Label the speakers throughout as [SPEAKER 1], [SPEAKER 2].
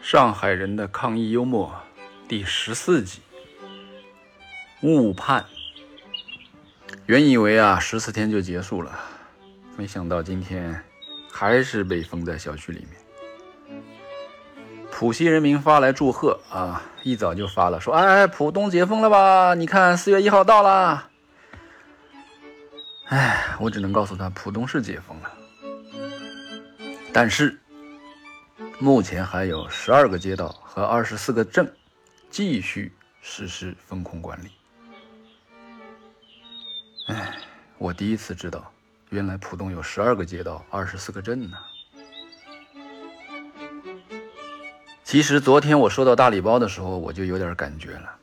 [SPEAKER 1] 上海人的抗疫幽默第十四集：误判。原以为啊，十四天就结束了，没想到今天还是被封在小区里面。浦西人民发来祝贺啊，一早就发了，说：“哎，浦东解封了吧？你看，四月一号到了。”哎，我只能告诉他，浦东是解封了，但是。目前还有十二个街道和二十四个镇继续实施风控管理。哎，我第一次知道，原来浦东有十二个街道、二十四个镇呢。其实昨天我收到大礼包的时候，我就有点感觉了，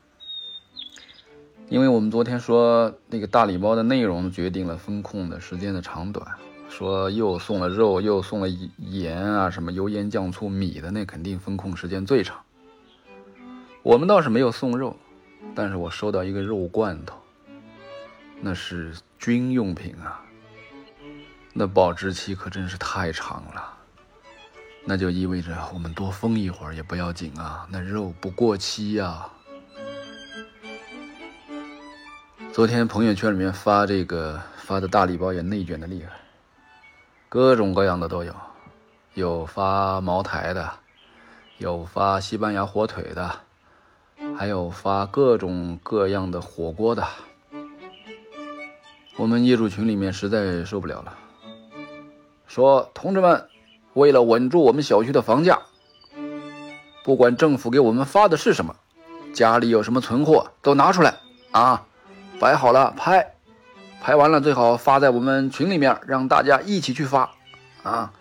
[SPEAKER 1] 因为我们昨天说那个大礼包的内容决定了风控的时间的长短。说又送了肉，又送了盐啊，什么油盐酱醋米的，那肯定封控时间最长。我们倒是没有送肉，但是我收到一个肉罐头，那是军用品啊，那保质期可真是太长了。那就意味着我们多封一会儿也不要紧啊，那肉不过期呀。昨天朋友圈里面发这个发的大礼包也内卷的厉害。各种各样的都有，有发茅台的，有发西班牙火腿的，还有发各种各样的火锅的。我们业主群里面实在受不了了，说同志们，为了稳住我们小区的房价，不管政府给我们发的是什么，家里有什么存货都拿出来啊，摆好了拍。拍完了最好发在我们群里面，让大家一起去发，啊，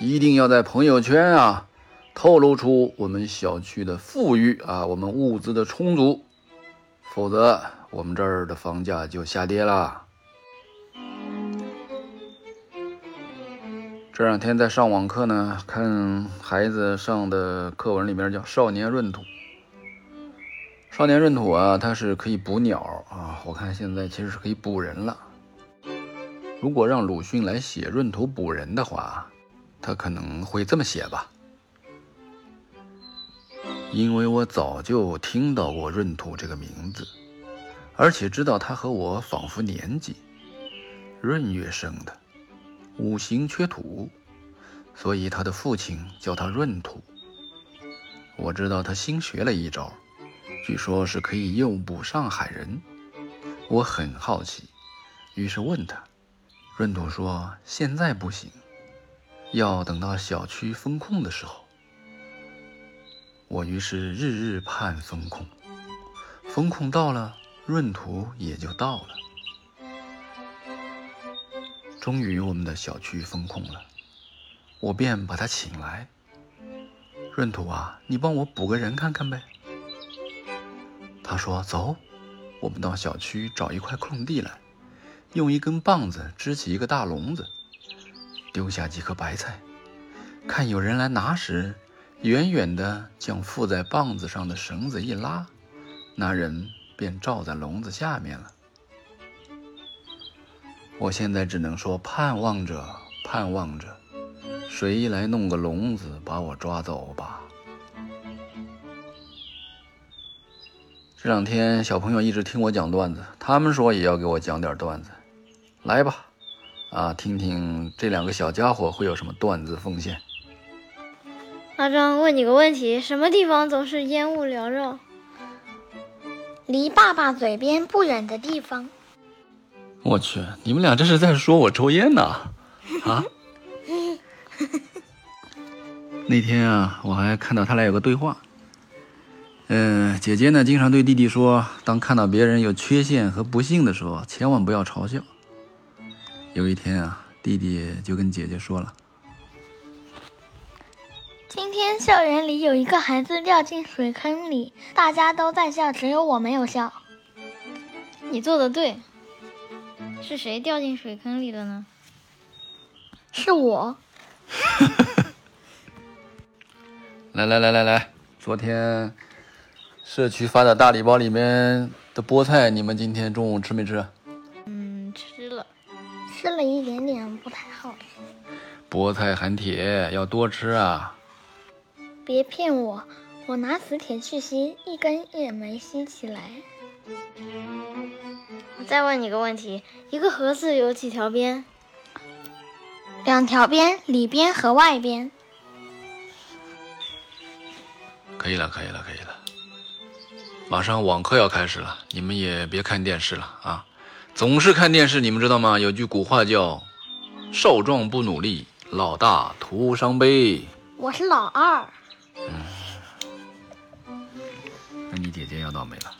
[SPEAKER 1] 一定要在朋友圈啊透露出我们小区的富裕啊，我们物资的充足，否则我们这儿的房价就下跌了。这两天在上网课呢，看孩子上的课文里面叫《少年闰土》。少年闰土啊，它是可以捕鸟啊。我看现在其实是可以捕人了。如果让鲁迅来写闰土捕人的话，他可能会这么写吧。因为我早就听到过闰土这个名字，而且知道他和我仿佛年纪。闰月生的，五行缺土，所以他的父亲叫他闰土。我知道他新学了一招。据说是可以诱捕上海人，我很好奇，于是问他。闰土说：“现在不行，要等到小区封控的时候。”我于是日日盼封控，封控到了，闰土也就到了。终于我们的小区封控了，我便把他请来。闰土啊，你帮我捕个人看看呗。他说：“走，我们到小区找一块空地来，用一根棒子支起一个大笼子，丢下几颗白菜，看有人来拿时，远远的将附在棒子上的绳子一拉，那人便罩在笼子下面了。我现在只能说盼望着，盼望着，谁来弄个笼子把我抓走吧。”这两天小朋友一直听我讲段子，他们说也要给我讲点段子，来吧，啊，听听这两个小家伙会有什么段子奉献。
[SPEAKER 2] 阿张，问你个问题，什么地方总是烟雾缭绕？
[SPEAKER 3] 离爸爸嘴边不远的地方。
[SPEAKER 1] 我去，你们俩这是在说我抽烟呢？啊？那天啊，我还看到他俩有个对话。嗯，姐姐呢，经常对弟弟说，当看到别人有缺陷和不幸的时候，千万不要嘲笑。有一天啊，弟弟就跟姐姐说了：“
[SPEAKER 3] 今天校园里有一个孩子掉进水坑里，大家都在笑，只有我没有笑。”
[SPEAKER 2] 你做的对。是谁掉进水坑里了呢？
[SPEAKER 3] 是我。
[SPEAKER 1] 来来来来来，昨天。社区发的大礼包里面的菠菜，你们今天中午吃没吃？
[SPEAKER 2] 嗯，吃了，
[SPEAKER 3] 吃了一点点，不太好。
[SPEAKER 1] 菠菜含铁，要多吃啊。
[SPEAKER 3] 别骗我，我拿磁铁去吸，一根也没吸起来。
[SPEAKER 2] 我再问你个问题：一个盒子有几条边？
[SPEAKER 3] 两条边，里边和外边。
[SPEAKER 1] 可以了，可以了，可以了。马上网课要开始了，你们也别看电视了啊！总是看电视，你们知道吗？有句古话叫“少壮不努力，老大徒伤悲”。
[SPEAKER 3] 我是老二。
[SPEAKER 1] 嗯那你姐姐要倒霉了。